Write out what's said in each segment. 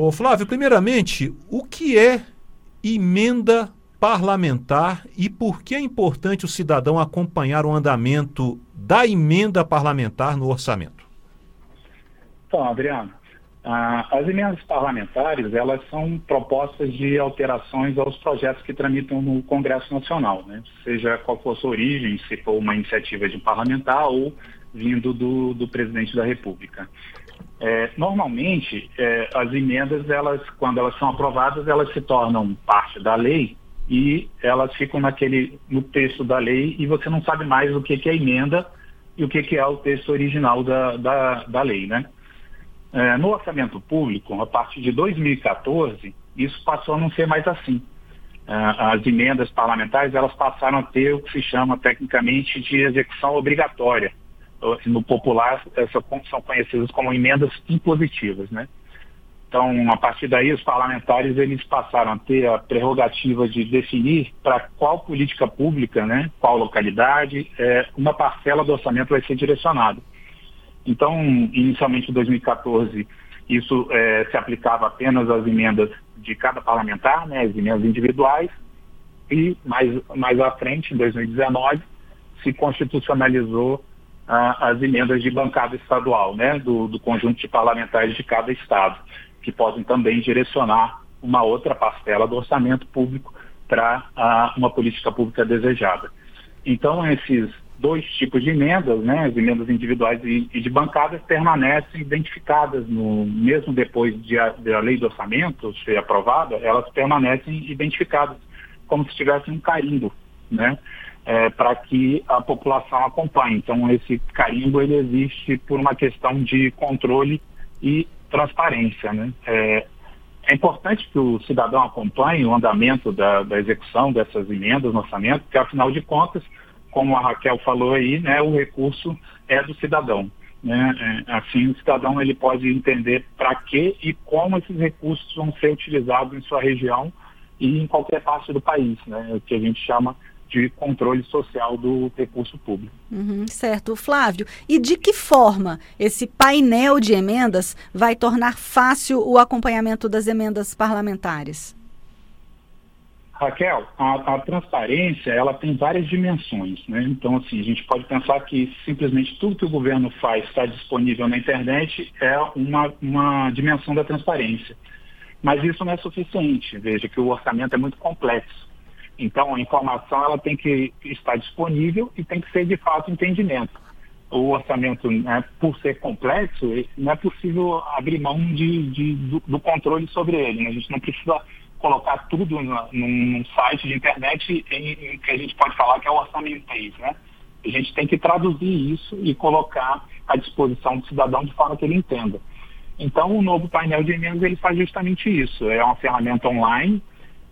Ô Flávio, primeiramente, o que é emenda parlamentar e por que é importante o cidadão acompanhar o andamento da emenda parlamentar no orçamento? Então, Adriano, as emendas parlamentares, elas são propostas de alterações aos projetos que tramitam no Congresso Nacional, né? seja qual for sua origem, se for uma iniciativa de parlamentar ou vindo do, do presidente da República. É, normalmente, é, as emendas, elas, quando elas são aprovadas, elas se tornam parte da lei e elas ficam naquele, no texto da lei e você não sabe mais o que, que é emenda e o que, que é o texto original da, da, da lei, né? É, no orçamento público, a partir de 2014, isso passou a não ser mais assim. É, as emendas parlamentares, elas passaram a ter o que se chama tecnicamente de execução obrigatória. No popular, são conhecidas como emendas impositivas, né? Então, a partir daí, os parlamentares eles passaram a ter a prerrogativa de definir para qual política pública, né, qual localidade, é, uma parcela do orçamento vai ser direcionada. Então, inicialmente em 2014, isso é, se aplicava apenas às emendas de cada parlamentar, né, as emendas individuais, e mais, mais à frente, em 2019, se constitucionalizou as emendas de bancada estadual, né, do, do conjunto de parlamentares de cada estado que podem também direcionar uma outra parcela do orçamento público para uma política pública desejada. Então, esses dois tipos de emendas, né, as emendas individuais e, e de bancadas, permanecem identificadas, no, mesmo depois de a, de a lei do orçamento ser aprovada, elas permanecem identificadas, como se tivesse um carimbo, né, é, para que a população acompanhe. Então, esse carimbo ele existe por uma questão de controle e transparência. Né? É, é importante que o cidadão acompanhe o andamento da, da, execução dessas emendas no orçamento, porque, afinal de contas, como a Raquel falou aí, né, o recurso é do cidadão. Né? É, assim, o cidadão ele pode entender para que e como esses recursos vão ser utilizados em sua região e em qualquer parte do país, né? o que a gente chama de controle social do recurso público. Uhum, certo. Flávio, e de que forma esse painel de emendas vai tornar fácil o acompanhamento das emendas parlamentares? Raquel, a, a, transparência ela tem várias dimensões, né? Então, assim, a gente pode pensar que simplesmente tudo que o governo faz está disponível na internet é uma, uma dimensão da transparência. Mas isso não é suficiente. Veja que o orçamento é muito complexo. Então, a informação ela tem que estar disponível e tem que ser de fato entendimento. O orçamento, né, por ser complexo, não é possível abrir mão de, de do, do, controle sobre ele. Né? A gente não precisa colocar tudo na, num site de internet em, em, que a gente pode falar que é o orçamentês. Né? A gente tem que traduzir isso e colocar à disposição do cidadão de forma que ele entenda. Então, o novo painel de emendas ele faz justamente isso. É uma ferramenta online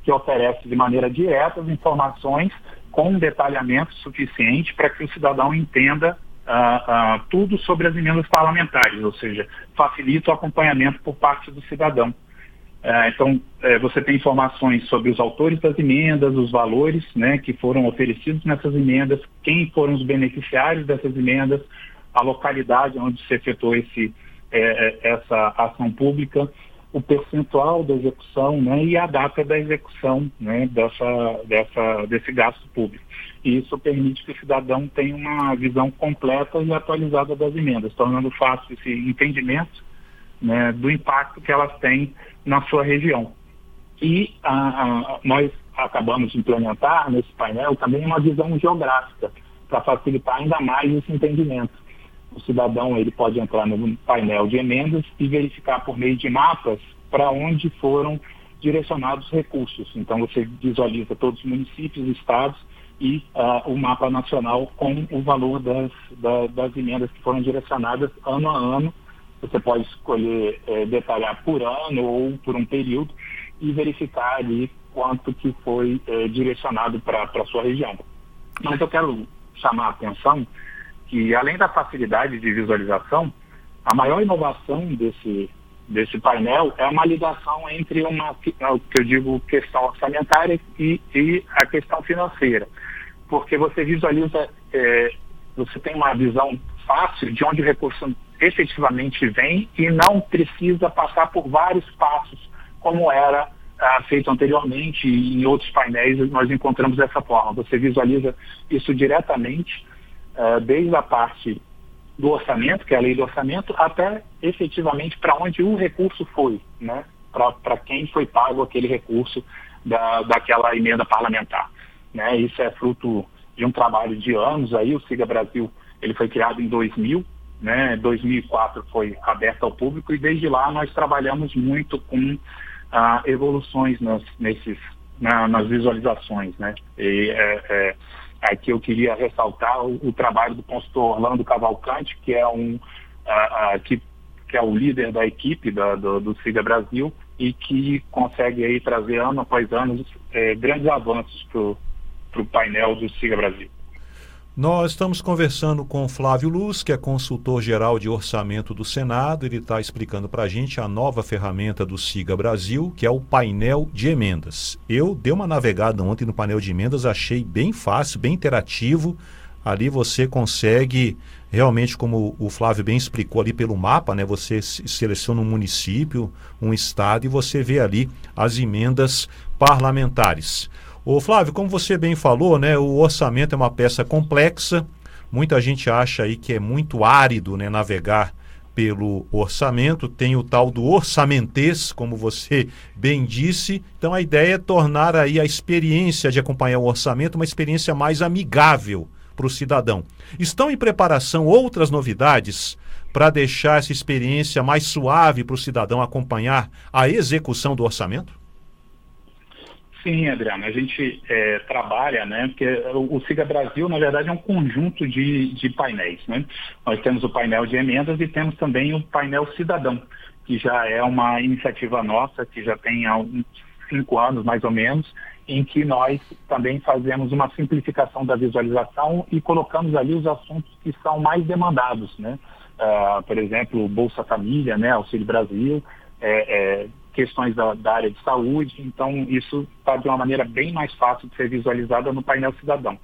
que oferece de maneira direta as informações com um detalhamento suficiente para que o cidadão entenda uh, uh, tudo sobre as emendas parlamentares, ou seja, facilita o acompanhamento por parte do cidadão. Uh, então, eh, você tem informações sobre os autores das emendas, os valores né, que foram oferecidos nessas emendas, quem foram os beneficiários dessas emendas, a localidade onde se efetuou esse, eh, eh, essa ação pública, o percentual da execução né, e a data da execução né, dessa, dessa, desse gasto público. E isso permite que o cidadão tenha uma visão completa e atualizada das emendas, tornando fácil esse entendimento né, do impacto que elas têm na sua região. E a, a, nós acabamos de implementar nesse painel também uma visão geográfica, para facilitar ainda mais esse entendimento o cidadão ele pode entrar no painel de emendas e verificar por meio de mapas para onde foram direcionados recursos. Então você visualiza todos os municípios, estados e uh, o mapa nacional com o valor das, da, das emendas que foram direcionadas ano a ano. Você pode escolher eh, detalhar por ano ou por um período e verificar ali quanto que foi eh, direcionado para a sua região. Mas eu quero chamar a atenção que além da facilidade de visualização, a maior inovação desse, desse painel é uma ligação entre uma, é o que eu digo, questão orçamentária e, e a questão financeira. Porque você visualiza, é, você tem uma visão fácil de onde o recurso efetivamente vem e não precisa passar por vários passos, como era ah, feito anteriormente em outros painéis nós encontramos dessa forma. Você visualiza isso diretamente, ah, desde a parte do orçamento, que é a lei do orçamento, até efetivamente para onde o recurso foi, né? para quem foi pago aquele recurso da, daquela emenda parlamentar. Né? Isso é fruto de um trabalho de anos aí, o Siga Brasil ele foi criado em 2000, né? 2004 foi aberto ao público e desde lá nós trabalhamos muito com ah, evoluções nas, nesses, na, nas visualizações, né? E é, é, aqui eu queria ressaltar o, o, trabalho do consultor Orlando Cavalcante, que é um ah, ah, que, que é o líder da equipe da, do, do Siga Brasil e que consegue aí trazer ano após ano é, grandes avanços para o painel do Siga Brasil. Nós estamos conversando com Flávio Luz, que é consultor geral de orçamento do Senado. Ele está explicando para a gente a nova ferramenta do Siga Brasil, que é o painel de emendas. Eu dei uma navegada ontem no painel de emendas, achei bem fácil, bem interativo. Ali você consegue realmente, como o Flávio bem explicou ali pelo mapa, né? Você seleciona um município, um estado e você vê ali as emendas parlamentares. Ô Flávio, como você bem falou, né, o orçamento é uma peça complexa. Muita gente acha aí que é muito árido né, navegar pelo orçamento, tem o tal do orçamentês, como você bem disse. Então a ideia é tornar aí a experiência de acompanhar o orçamento uma experiência mais amigável para o cidadão. Estão em preparação outras novidades para deixar essa experiência mais suave para o cidadão acompanhar a execução do orçamento? Sim, Adriano, a gente é, trabalha, né? Porque o, Siga Brasil, na verdade, é um conjunto de, de painéis, né? Nós temos o painel de emendas e temos também o painel cidadão, que já é uma iniciativa nossa, que já tem há uns cinco anos, mais ou menos, em que nós também fazemos uma simplificação da visualização e colocamos ali os assuntos que são mais demandados, né? Uh, por exemplo, Bolsa Família, né? Auxílio Brasil, é, é, questões da, da, área de saúde, então isso está de uma maneira bem mais fácil de ser visualizada no painel cidadão.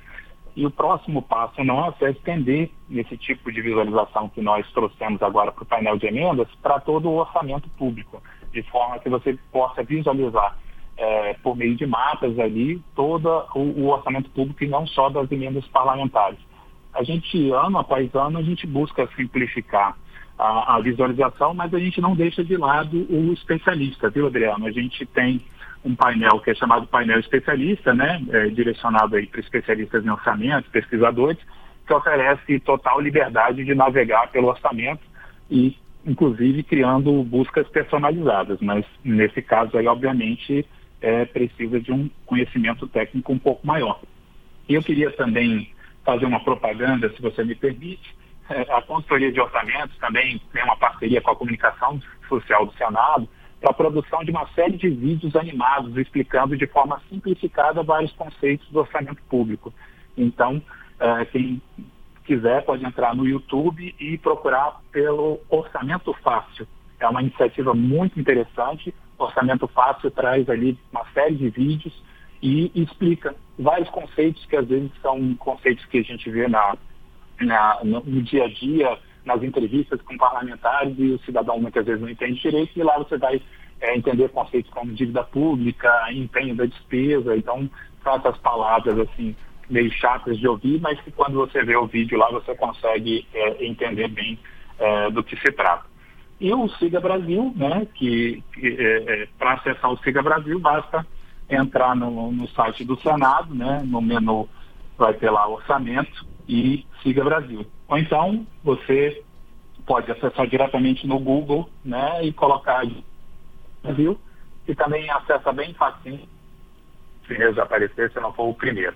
E o próximo passo nosso é estender esse tipo de visualização que nós trouxemos agora para o painel de emendas para todo o orçamento público, de forma que você possa visualizar é, por meio de mapas ali todo o, o orçamento público e não só das emendas parlamentares. A gente, ano após ano, a gente busca simplificar a, a, visualização, mas a gente não deixa de lado o especialista, viu, Adriano? A gente tem um painel que é chamado painel especialista, né, é, direcionado aí para especialistas em orçamento, pesquisadores, que oferece total liberdade de navegar pelo orçamento e, inclusive, criando buscas personalizadas. Mas, nesse caso aí, obviamente, é, precisa de um conhecimento técnico um pouco maior. E eu queria também fazer uma propaganda, se você me permite, a consultoria de orçamentos também tem uma parceria com a comunicação social do Senado para a produção de uma série de vídeos animados explicando de forma simplificada vários conceitos do orçamento público. Então, é, quem quiser pode entrar no YouTube e procurar pelo Orçamento Fácil. É uma iniciativa muito interessante. Orçamento Fácil traz ali uma série de vídeos e explica vários conceitos que às vezes são conceitos que a gente vê na na, no, no, dia a dia, nas entrevistas com parlamentares e o cidadão muitas vezes não entende direito e lá você vai é, entender conceitos como dívida pública, empenho da despesa, então são essas palavras assim meio chatas de ouvir, mas que quando você vê o vídeo lá você consegue é, entender bem é, do que se trata. E o Siga Brasil, né, que, que é, é, para acessar o Siga Brasil basta entrar no, no site do Senado, né, no menu vai ter lá orçamento, e siga Brasil. Ou então você pode acessar diretamente no Google né, e colocar Brasil, e também acessa bem facinho se desaparecer se não for o primeiro.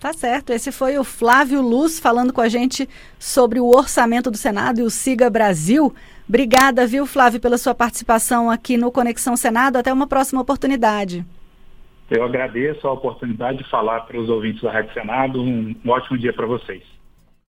Tá certo. Esse foi o Flávio Luz falando com a gente sobre o orçamento do Senado e o Siga Brasil. Obrigada, viu, Flávio, pela sua participação aqui no Conexão Senado. Até uma próxima oportunidade. Eu agradeço a oportunidade de falar para os ouvintes da Rádio Senado. Um ótimo dia para vocês.